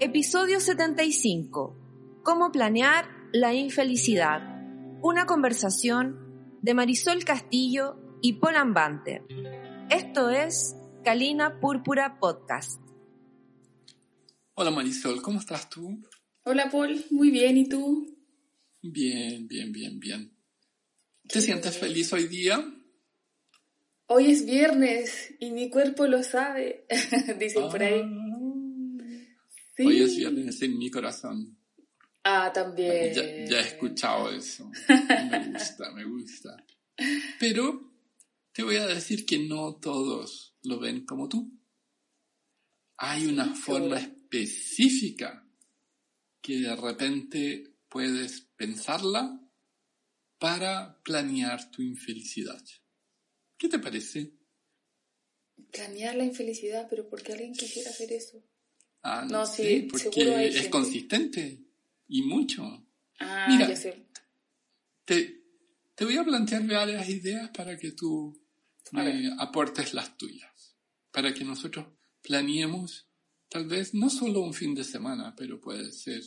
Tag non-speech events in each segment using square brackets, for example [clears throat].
Episodio 75. Cómo planear la infelicidad. Una conversación de Marisol Castillo y Paul Ambanter. Esto es Calina Púrpura Podcast. Hola Marisol, ¿cómo estás tú? Hola Paul, muy bien, ¿y tú? Bien, bien, bien, bien. ¿Te sientes feliz hoy día? Hoy es viernes y mi cuerpo lo sabe, [laughs] dicen por ahí. Hoy es viernes en mi corazón. Ah, también. Ya, ya, he escuchado eso. [laughs] Me gusta, me gusta. Pero te voy a decir que no todos lo ven como tú. Hay una forma específica que de repente puedes pensarla para planear tu infelicidad. ¿Qué te parece? Planear la infelicidad, pero ¿por qué alguien quisiera hacer eso? Ah, no, sí, porque es consistente y mucho. Ah, Mira, ya sé. Te, te voy a plantear varias ideas para que tú me aportes las tuyas, para que nosotros planeemos tal vez no solo un fin de semana, pero puede ser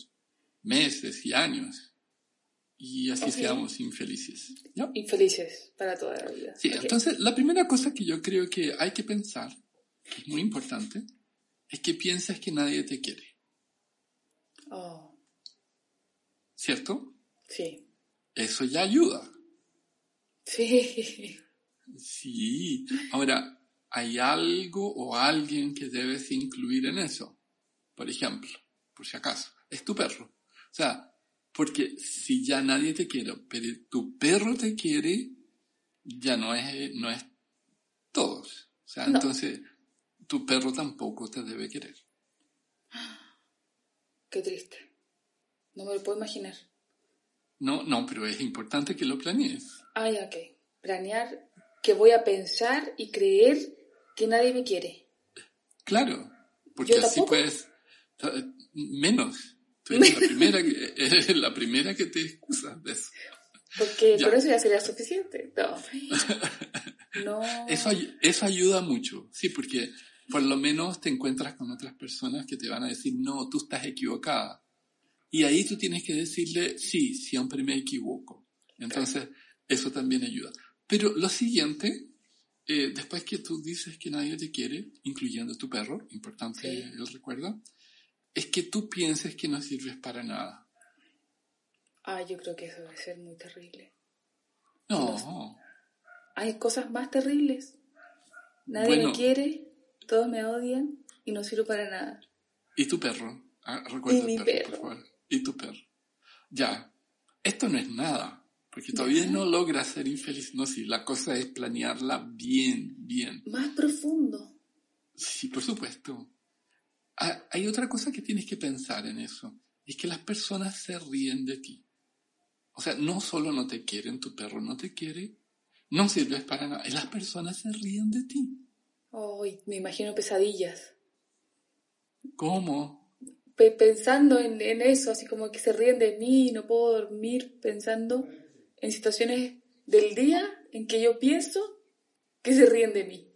meses y años, y así seamos infelices. ¿ya? Infelices para toda la vida. Sí, entonces la primera cosa que yo creo que hay que pensar, que es muy importante, es que pienses que nadie te quiere, Oh, ¿cierto? sí. Eso ya ayuda. Sí. Sí. Ahora, hay algo o alguien que debes incluir en eso. Por ejemplo, por si acaso, es tu perro. O sea, porque si ya nadie te quiere, pero tu perro te quiere, ya no es, no es todos. O sea, No. entonces, tu perro tampoco te debe querer. Qué triste. No me lo puedo imaginar. No, no, pero es importante que lo planees. Ya, ok. Planear que voy a pensar y creer que nadie me quiere. Claro, porque así puedes, menos. Tú eres la [laughs] primera que, eres la primera que te excusas de eso. Porque Ya. con eso ya sería suficiente. No. [laughs] No. Eso, ay- eso ayuda mucho, sí, porque por lo menos te encuentras con otras personas que te van a decir, no, tú estás equivocada. Y ahí tú tienes que decirle, sí, siempre me equivoco. Entonces, eso también ayuda. Pero lo siguiente, eh, después que tú dices que nadie te quiere, incluyendo tu perro, importante Sí. el recuerdo, es que tú pienses que no sirves para nada. Ah, yo creo que eso debe ser muy terrible. No, Hay cosas más terribles. Nadie Bueno. me quiere, todos me odian y no sirvo para nada. ¿Y tu perro? Ah, recuerda Y mi el perro, perro. por favor. ¿Y tu perro? Ya. Esto no es nada, porque todavía no logras ser infeliz. No, sí, la cosa es planearla bien, bien. Más profundo. Sí, por supuesto. Ah, Hay otra cosa que tienes que pensar en eso. Es que las personas se ríen de ti. O sea, no solo no te quieren, tu perro no te quiere, no sirves para nada. Las personas se ríen de ti. Ay, me imagino pesadillas. ¿Cómo? Pe- pensando en, en eso, así como que se ríen de mí, no puedo dormir pensando en situaciones del día en que yo pienso que se ríen de mí.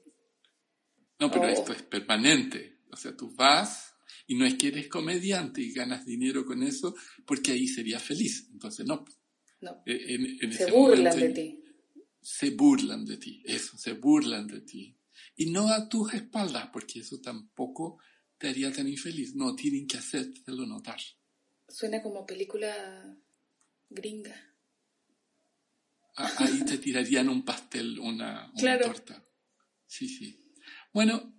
No, pero Oh. esto es permanente. O sea, tú vas y no es que eres comediante y ganas dinero con eso, porque ahí serías feliz. Entonces, no. No, En, en se burlan momento de ti. Se burlan de ti, eso, se burlan de ti. Y no a tus espaldas, porque eso tampoco te haría tan infeliz. No, tienen que hacértelo notar. Suena como película gringa. Ahí te tirarían un pastel, una, una Claro. torta. Sí, sí. Bueno,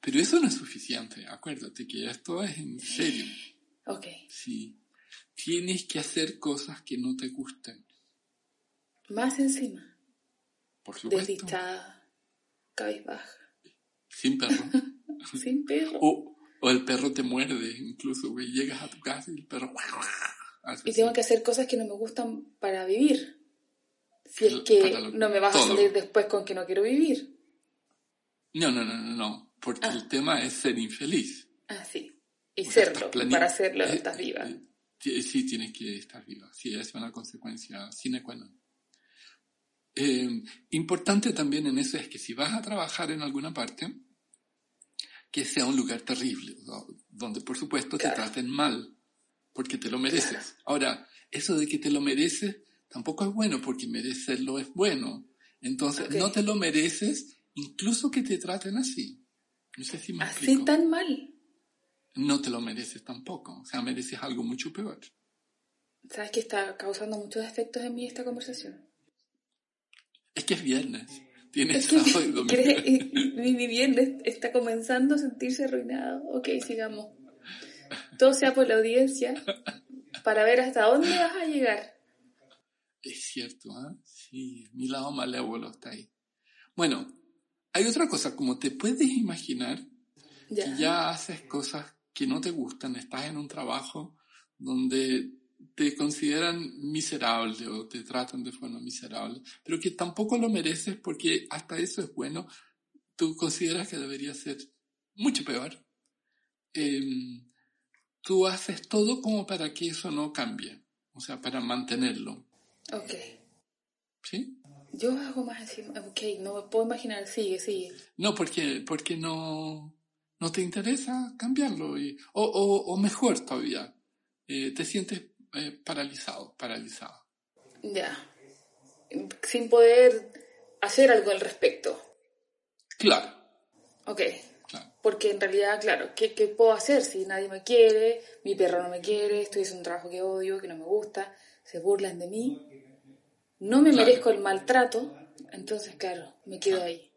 pero eso no es suficiente. Acuérdate que esto es en serio. Ok, Sí. Tienes que hacer cosas que no te gusten. más encima. Por supuesto. Desdichada, cabizbaja, Sin perro. [laughs] sin perro. o, O el perro te muerde, incluso, güey. Llegas a tu casa y el perro... Y así. tengo que hacer cosas que no me gustan para vivir. Si es que lo- no me vas a todo. salir después con que no quiero vivir. No, no, no, no, no. Porque Ah. el tema es ser infeliz. Ah, sí. Y sea, serlo. Para serlo eh, estás viva. eh, Sí, tienes que estar viva. Sí, es una consecuencia sine qua non. Eh, importante también en eso es que si vas a trabajar en alguna parte, que sea un lugar terrible, do- donde por supuesto te Claro. traten mal, porque te lo mereces. Ahora, eso de que te lo mereces tampoco es bueno, porque merecerlo es bueno. Entonces, Ok. no te lo mereces, incluso que te traten así. No sé si me Así explico tan mal. no te lo mereces tampoco. O sea, mereces algo mucho peor. ¿Sabes que está causando muchos efectos en mí esta conversación? Es que es viernes. Tienes sábado y [laughs] domingo. ¿quieres- mi, mi viernes está comenzando a sentirse arruinado. Ok, sigamos. Todo sea por la audiencia para ver hasta dónde vas a llegar. Es cierto, ¿ah? Sí, mi lado malévolo está ahí. Bueno, hay otra cosa. Como te puedes imaginar, Ya. que ya haces cosas que no te gustan, estás en un trabajo donde te consideran miserable o te tratan de forma miserable, pero que tampoco lo mereces porque hasta eso es bueno, tú consideras que debería ser mucho peor. Em, tú haces todo como para que eso no cambie, o sea, para mantenerlo, Ok. ¿sí? Yo hago más encima. Ok, no me puedo imaginar. Sigue, sigue. No, porque, porque no, no te interesa cambiarlo. Y, o, o, o mejor todavía, eh, te sientes eh, paralizado, paralizado. Ya. Sin poder hacer algo al respecto. Claro, Ok. claro. Porque en realidad, claro, ¿qué, ¿qué puedo hacer si nadie me quiere? Mi perro no me quiere, estoy haciendo un trabajo que odio, que no me gusta, se burlan de mí. No me Claro. merezco el maltrato, entonces, claro, me quedo ahí.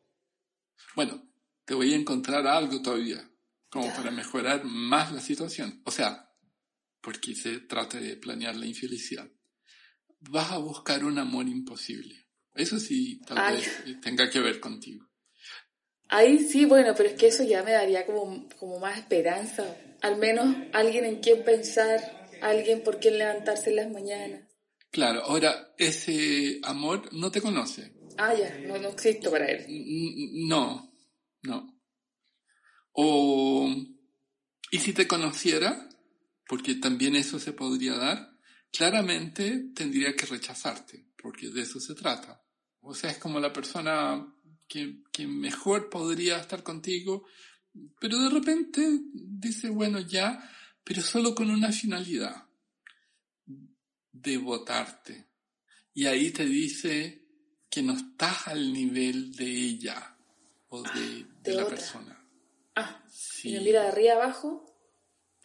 Bueno, te voy a encontrar algo todavía, como Ya. para mejorar más la situación. O sea, porque se trata de planear la infelicidad. Vas a buscar un amor imposible. Eso sí, tal Ay. vez eh, tenga que ver contigo. Ahí sí, bueno, pero es que eso ya me daría como, como más esperanza. Al menos alguien en quien pensar, alguien por quien levantarse en las mañanas. Claro, ahora, ese amor no te conoce. Ah, ya, no, no existo para él. No, no. O, y si te conociera, porque también eso se podría dar, claramente tendría que rechazarte, porque de eso se trata. O sea, es como la persona que, que mejor podría estar contigo, pero de repente dice, bueno, ya, pero solo con una finalidad, de votarte. Y ahí te dice que no estás al nivel de ella o de, de de la otra. persona. Ah, Sí, y me mira de arriba abajo,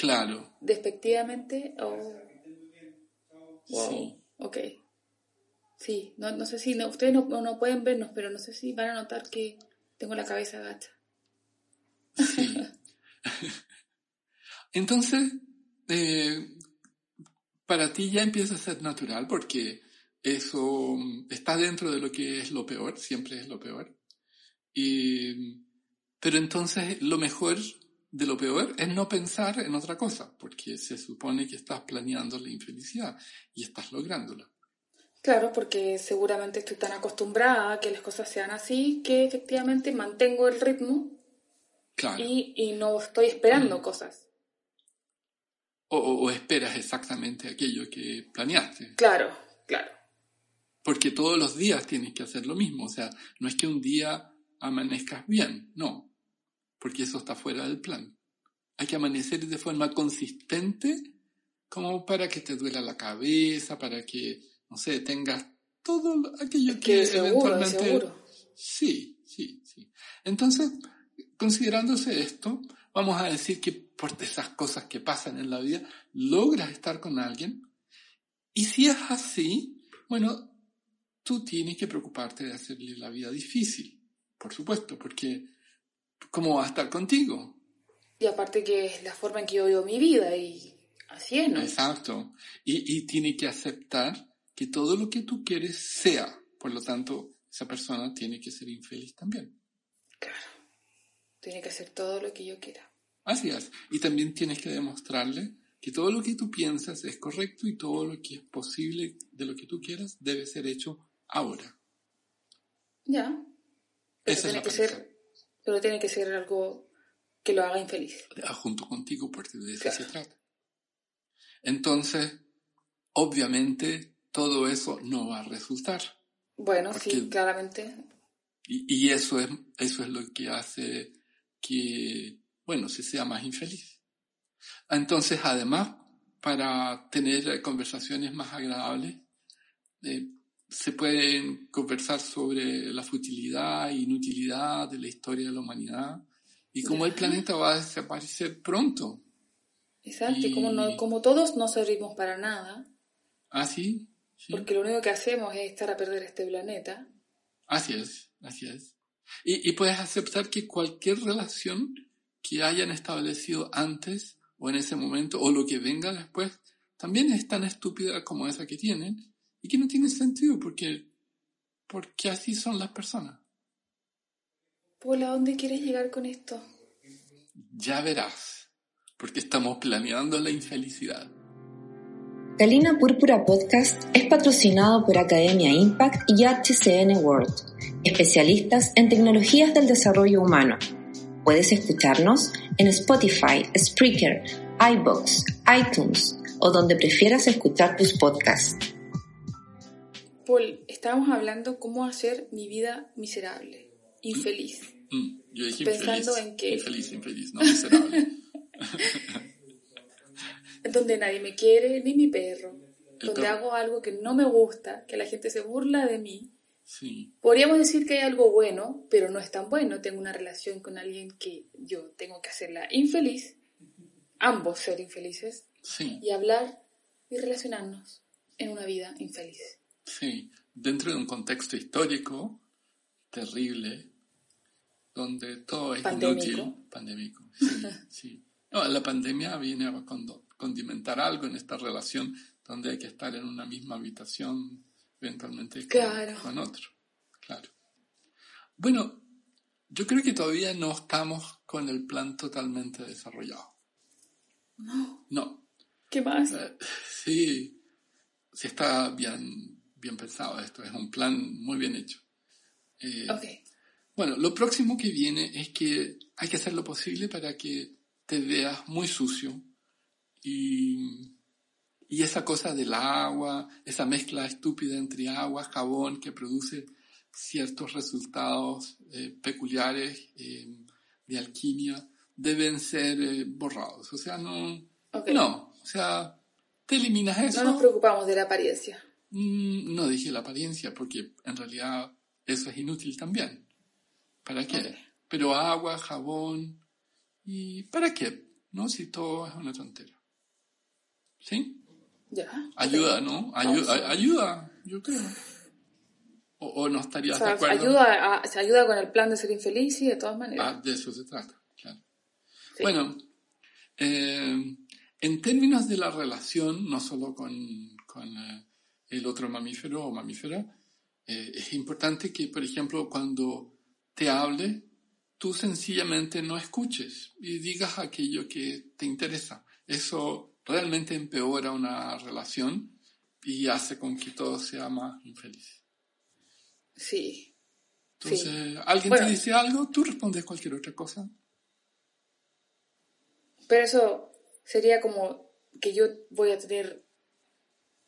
claro, despectivamente, o... Wow, sí. ok. Sí, no, no sé si, no, ustedes no, no pueden vernos, pero no sé si van a notar que tengo la cabeza agacha. Sí. [laughs] Entonces, eh, para ti ya empieza a ser natural porque eso mm, está dentro de lo que es lo peor, siempre es lo peor. Y, pero entonces lo mejor de lo peor es no pensar en otra cosa, porque se supone que estás planeando la infelicidad y estás lográndola. Claro, porque seguramente estoy tan acostumbrada a que las cosas sean así que efectivamente mantengo el ritmo Claro. y, y no estoy esperando cosas. O, o- o esperas exactamente aquello que planeaste. Claro, claro. Porque todos los días tienes que hacer lo mismo. O sea, no es que un día amanezcas bien, no. Porque eso está fuera del plan. Hay que amanecer de forma consistente como para que te duela la cabeza, para que, no sé, tengas todo lo- aquello que, Que seguro, eventualmente... seguro. Sí, sí, sí. Entonces, considerándose esto, vamos a decir que por esas cosas que pasan en la vida, logras estar con alguien. Y si es así, bueno, tú tienes que preocuparte de hacerle la vida difícil, por supuesto, porque ¿cómo va a estar contigo? Y aparte que es la forma en que yo vivo mi vida y así es, ¿no? Exacto. Y, y tiene que aceptar que todo lo que tú quieres sea. Por lo tanto, esa persona tiene que ser infeliz también. Claro. Tiene que hacer todo lo que yo quiera. Así es. Y también tienes que demostrarle que todo lo que tú piensas es correcto y todo lo que es posible de lo que tú quieras debe ser hecho ahora. Ya. Pero Esa es tiene la que ser, pero tiene que ser algo que lo haga infeliz. Ah, junto contigo, porque de eso Claro. se trata. Entonces, obviamente, todo eso no va a resultar. Bueno, Porque- sí, claramente. Y, y eso, es, eso es lo que hace que, bueno, se sea más infeliz. Entonces, además, para tener conversaciones más agradables, eh, se pueden conversar sobre la futilidad e inutilidad de la historia de la humanidad y cómo el planeta va a desaparecer pronto. Exacto, y, como, Y- no, como todos no servimos para nada, ¿Ah, sí? Sí. porque lo único que hacemos es estar a perder este planeta. Así es, así es. Y, y puedes aceptar que cualquier relación que hayan establecido antes o en ese momento o lo que venga después también es tan estúpida como esa que tienen y que no tiene sentido porque, porque así son las personas. Paula, ¿a dónde quieres llegar con esto? Ya verás, porque estamos planeando la infelicidad. Galina Púrpura Podcast es patrocinado por Academia Impact y HCN World, especialistas en tecnologías del desarrollo humano. Puedes escucharnos en Spotify, Spreaker, iBox, iTunes o donde prefieras escuchar tus podcasts. Paul, estábamos hablando cómo hacer mi vida miserable, infeliz. Mm, yo dije Pensando infeliz, en que- infeliz, infeliz, no miserable. [laughs] donde nadie me quiere, ni mi perro. El Donde perro. hago algo que no me gusta, que la gente se burla de mí. Sí, Podríamos decir que hay algo bueno, pero no es tan bueno. Tengo una relación con alguien que yo tengo que hacerla infeliz, ambos ser infelices, sí. y hablar y relacionarnos en una vida infeliz. Sí, dentro de un contexto histórico terrible, donde todo es Pandémico. inútil, pandémico, sí, [laughs] sí. No, la pandemia viene a condimentar algo en esta relación donde hay que estar en una misma habitación, eventualmente con, Claro. con otro, claro. Bueno, yo creo que todavía no estamos con el plan totalmente desarrollado. No. [gasps] No, ¿Qué más? Sí, sí está bien, bien pensado esto, es un plan muy bien hecho. Eh. Bueno, lo próximo que viene es que hay que hacer lo posible para que te veas muy sucio y, y esa cosa del agua, esa mezcla estúpida entre agua, jabón que produce ciertos resultados eh, peculiares eh, de alquimia deben ser eh, borrados. O sea, no, Ok. no, o sea, te eliminas eso. No nos preocupamos de la apariencia. Mm, No dije la apariencia, porque en realidad eso es inútil también. ¿Para qué? Pero agua, jabón, ¿y para qué? ¿No? Si todo es una tontera. ¿Sí? Ya. Ayuda, ¿no? Ayuda, ayuda yo creo. O, o no O estarías sea, de acuerdo. ayuda, a- se ayuda con el plan de ser infeliz y de todas maneras. Ah, de eso se trata, claro. Sí. Bueno, eh, en términos de la relación, no solo con, con, eh, el otro mamífero o mamífera, eh, es importante que, por ejemplo, cuando te hable, tú sencillamente no escuches y digas aquello que te interesa. Eso realmente empeora una relación y hace con que todo sea más infeliz. Sí. Entonces, alguien Bueno. te dice algo, tú respondes cualquier otra cosa. Pero eso sería como que yo voy a tener,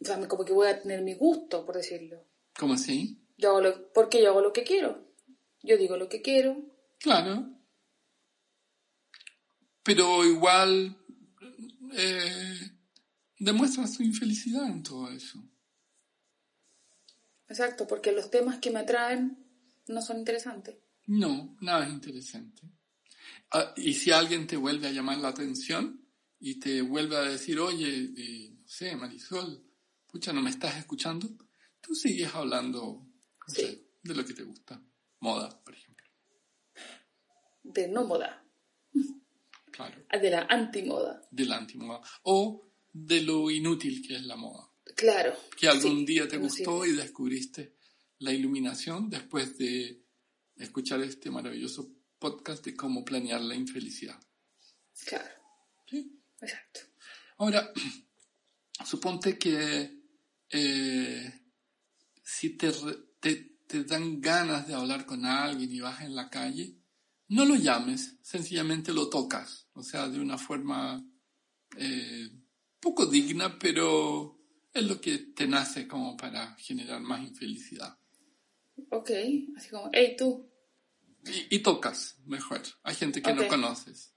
o sea, como que voy a tener mi gusto, por decirlo. ¿Cómo así? Yo hago lo, porque yo hago lo que quiero. Yo digo lo que quiero. Claro. Pero igual eh, demuestra su infelicidad en todo eso. Exacto, porque los temas que me atraen no son interesantes. No, nada es interesante. Ah, y si alguien te vuelve a llamar la atención y te vuelve a decir, oye, eh, no sé, Marisol, pucha, ¿no me estás escuchando? Tú sigues hablando no Sí. sé, de lo que te gusta. Moda, por ejemplo. De no moda, Claro. de la antimoda. De la antimoda. O de lo inútil que es la moda. Claro. que algún sí, día te gustó y descubriste la iluminación después de escuchar este maravilloso podcast de cómo planear la infelicidad. Claro. ¿sí? Exacto. Ahora, [clears throat] suponte que eh, si te, te, te dan ganas de hablar con alguien y vas en la calle, no lo llames, sencillamente lo tocas. O sea, de una forma eh, poco digna, pero es lo que te nace como para generar más infelicidad. Ok, así como, hey tú, Y, y tocas, mejor. Hay gente que no conoces.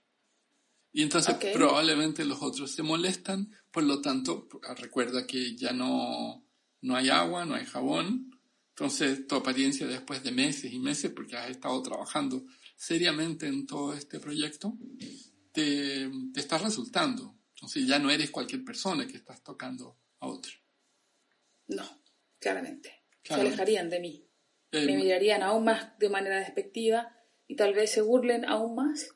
Y entonces probablemente los otros se molestan, por lo tanto, recuerda que ya no, no hay agua, no hay jabón. Entonces tu apariencia después de meses y meses, porque has estado trabajando seriamente en todo este proyecto, te, te está resultando. Entonces ya no eres cualquier persona que estás tocando a otro. no, claramente. Se alejarían de mí. Eh, Me mirarían aún más de manera despectiva y tal vez se burlen aún más.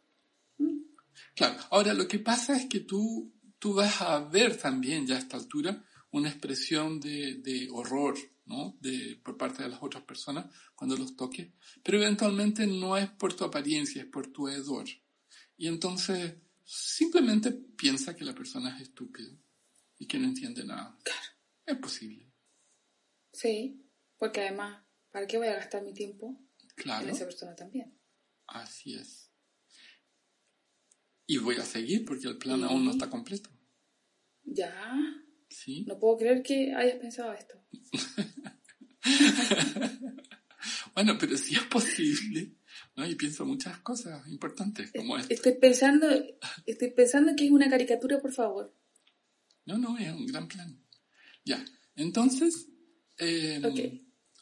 Claro, ahora lo que pasa es que tú, tú vas a ver también ya a esta altura una expresión de, de horror, ¿no? De, por parte de las otras personas cuando los toques, pero eventualmente no es por tu apariencia, es por tu hedor. Y entonces simplemente piensa que la persona es estúpida y que no entiende nada. Es posible, Sí, porque además, ¿para qué voy a gastar mi tiempo claro, en esa persona también? así es. Y voy a seguir porque el plan aún no está completo, Ya, ¿sí? no puedo creer que hayas pensado esto. [laughs] Bueno, pero sí es posible, ¿no? Y pienso muchas cosas importantes como esta. Estoy pensando, estoy pensando que es una caricatura, por favor. No, no, es un gran plan. Ya, entonces, eh, Ok.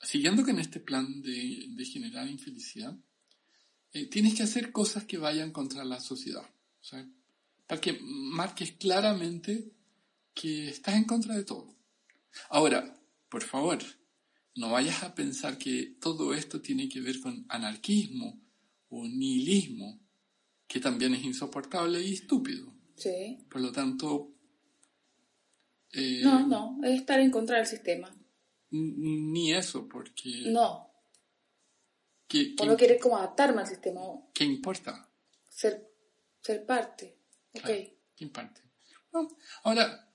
siguiendo con este plan de, de generar infelicidad, eh, tienes que hacer cosas que vayan contra la sociedad, ¿sabes? Para que marques claramente que estás en contra de todo. Ahora, por favor, no vayas a pensar que todo esto tiene que ver con anarquismo o nihilismo, que también es insoportable y estúpido. Sí. Por lo tanto, eh, No, no, es estar en contra del sistema. ni eso, porque No, ¿qué, por qué- no querer como adaptarme al sistema, o qué importa? ser, ser parte. Ok. Claro. No, Ahora,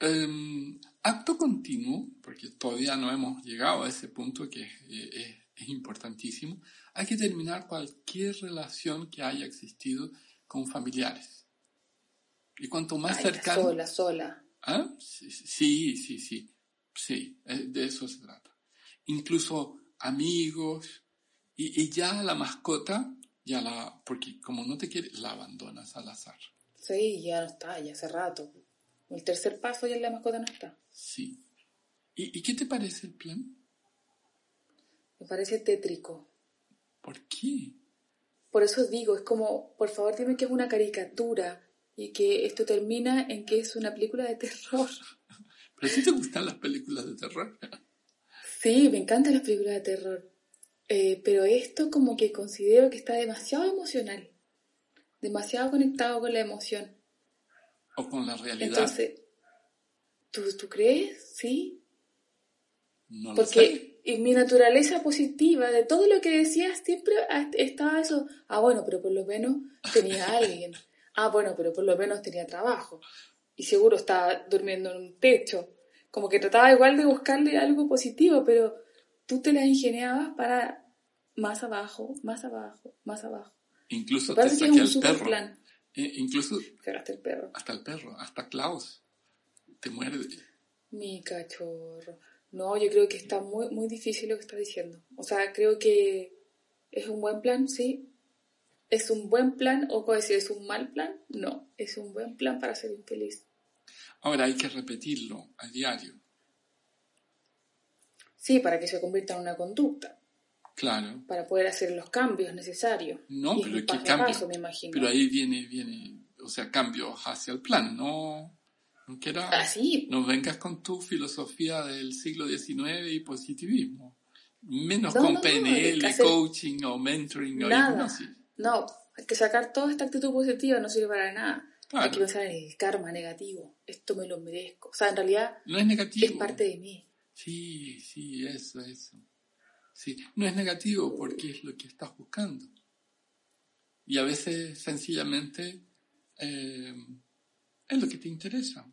em, acto continuo, porque todavía no hemos llegado a ese punto que es, eh, es- es importantísimo, hay que terminar cualquier relación que haya existido con familiares. Y cuanto más Ay, cercano... sola, sola. ¿Ah? Sí, sí, sí, sí. Sí, eh, de eso se trata. Incluso amigos y, y ya la mascota, ya la, porque como no te quiere, la abandonas al azar. Sí, ya no está, ya hace rato. El tercer paso ya la mascota no está. Sí. ¿Y, y qué te parece el plan? Me parece tétrico. ¿Por qué? Por eso digo, es como, por favor dime que es una caricatura y que esto termina en que es una película de terror. [laughs] ¿Pero ti te gustan las películas de terror? Sí, me encantan las películas de terror. Eh, pero esto como que considero que está demasiado emocional. Demasiado conectado con la emoción. ¿O con la realidad? Entonces, ¿tú, ¿tú crees? Sí. no lo sé. Porque en mi naturaleza positiva, de todo lo que decías, siempre estaba eso. Ah, bueno, pero por lo menos tenía a [laughs] alguien. Ah, bueno, pero por lo menos tenía trabajo. Y seguro estaba durmiendo en un techo. Como que trataba igual de buscarle algo positivo, pero tú te las ingeniabas para más abajo, más abajo, más abajo. Incluso te que saqué un al perro. plan. Eh, incluso Cagaste el perro. hasta el perro, hasta Klaus. Te muerde. Mi cachorro. No, yo creo que está muy, muy difícil lo que estás diciendo. O sea, creo que es un buen plan, sí. ¿Es un buen plan o decir es un mal plan? No, es un buen plan para ser infeliz. Ahora hay que repetirlo a diario. Sí, para que se convierta en una conducta, Claro. para poder hacer los cambios necesarios. No, Y es pero un ¿qué paso a cambio? paso, me imagino. Pero ahí viene, viene, o sea, cambios hacia el plan, no, no quieras, Ah, sí. no vengas con tu filosofía del siglo XIX y positivismo. Menos No, con no, PNL, que hacer coaching o mentoring o Nada. hipnosis. No, hay que sacar toda esta actitud positiva, no sirve para nada. Hay que pensar en el karma negativo. Esto me lo merezco. O sea, en realidad No es negativo. es parte de mí. Sí, sí, eso, eso. Sí, no es negativo porque es lo que estás buscando. Y a veces sencillamente eh, es lo que te interesa.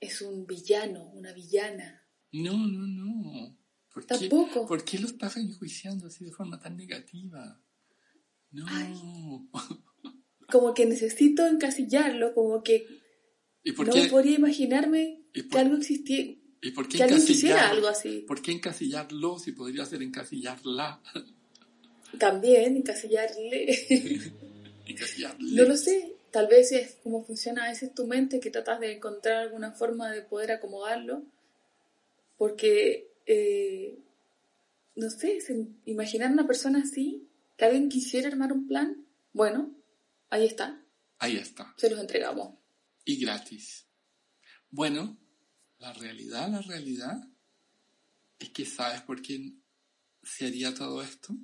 Es un villano, una villana. No, no, no. ¿Por qué- Tampoco. ¿Por qué lo estás enjuiciando así de forma tan negativa? No. [laughs] Como que necesito encasillarlo, como que ¿Y por no qué, podría imaginarme ¿Y por- que algo existiera, ¿y por qué que alguien quisiera algo así. ¿Por qué encasillarlo si podría ser encasillarla? También encasillarle. [laughs] Encasillarle. no lo sé. Tal vez es como funciona a veces tu mente, que tratas de encontrar alguna forma de poder acomodarlo. Porque, eh, no sé, imaginar una persona así, que alguien quisiera armar un plan, bueno, ahí está, Ahí está. se los entregamos. Y gratis. Bueno, la realidad, la realidad es que sabes por qué se haría todo esto.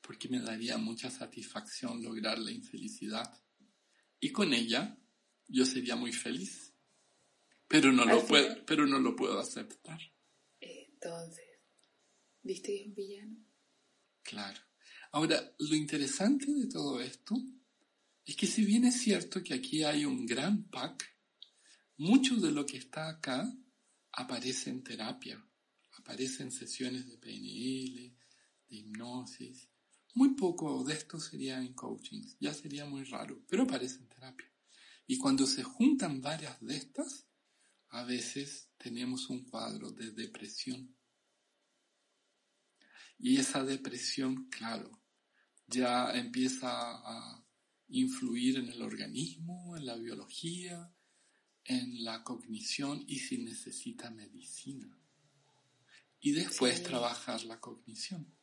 Porque me daría mucha satisfacción lograr la infelicidad. Y con ella yo sería muy feliz. Pero no, lo puedo, pero no lo puedo aceptar. Entonces, ¿viste que es un villano? Claro. Ahora, lo interesante de todo esto es que si bien es cierto que aquí hay un gran pack, mucho de lo que está acá aparece en terapia, aparece en sesiones de PNL, de hipnosis. Muy poco de esto sería en coaching, ya sería muy raro, pero aparece en terapia. Y cuando se juntan varias de estas, a veces tenemos un cuadro de depresión. Y esa depresión, claro, ya empieza a influir en el organismo, en la biología, en la cognición y si necesita medicina. Y después Sí. trabajar la cognición.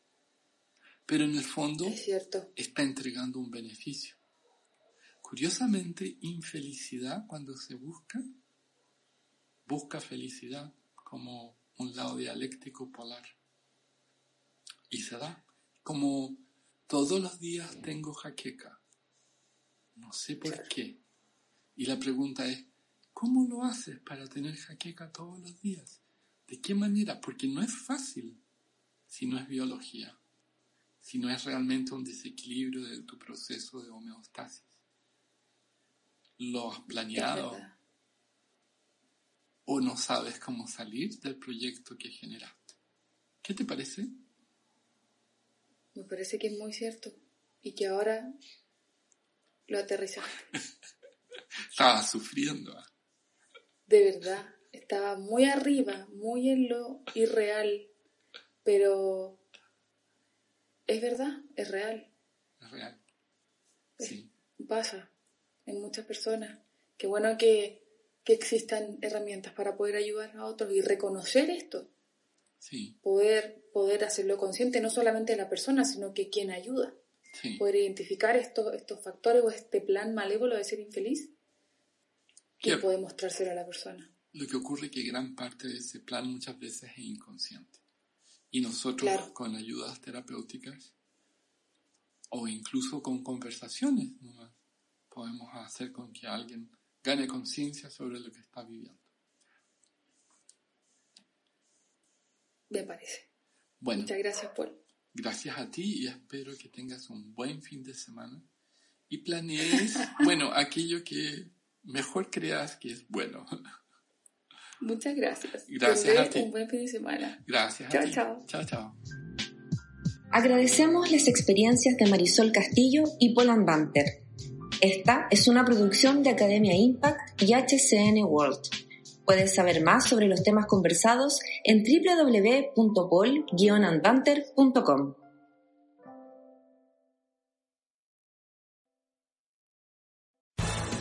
Pero en el fondo Es está entregando un beneficio. Curiosamente, infelicidad cuando se busca, busca felicidad como un lado dialéctico polar. Y se da. Como todos los días tengo jaqueca. No sé por qué. Y la pregunta es, ¿cómo lo haces para tener jaqueca todos los días? ¿De qué manera? Porque no es fácil si no es biología si no es realmente un desequilibrio de tu proceso de homeostasis. Lo has planeado o no sabes cómo salir del proyecto que generaste. ¿Qué te parece? Me parece que es muy cierto. Y que ahora lo aterrizaste. [laughs] Estaba sufriendo. ¿ah? De verdad. Estaba muy arriba, muy en lo irreal. Pero es verdad, es real. Es real. Es- Sí, Pasa en muchas personas. Qué bueno que, que existan herramientas para poder ayudar a otros y reconocer esto. sí, Poder, poder hacerlo consciente no solamente de la persona, sino que quien ayuda. sí. Poder identificar estos, estos factores o este plan malévolo de ser infeliz y ¿Qué? poder mostrárselo a la persona. Lo que ocurre es que gran parte de ese plan muchas veces es inconsciente. Y nosotros Claro. con ayudas terapéuticas o incluso con conversaciones nomás, podemos hacer con que alguien gane conciencia sobre lo que está viviendo. Me parece. Bueno, Muchas gracias, Paul. gracias a ti y espero que tengas un buen fin de semana y planees, [laughs] bueno, aquello que mejor creas que es bueno. Muchas gracias. Gracias a ti. Un buen fin de semana. Gracias. a Chao, ti. chao. Chao, chao. Agradecemos las experiencias de Marisol Castillo y Polan Banter. Esta es una producción de Academia Impact y HCN World. Puedes saber más sobre los temas conversados en www.pol-andbanter.com.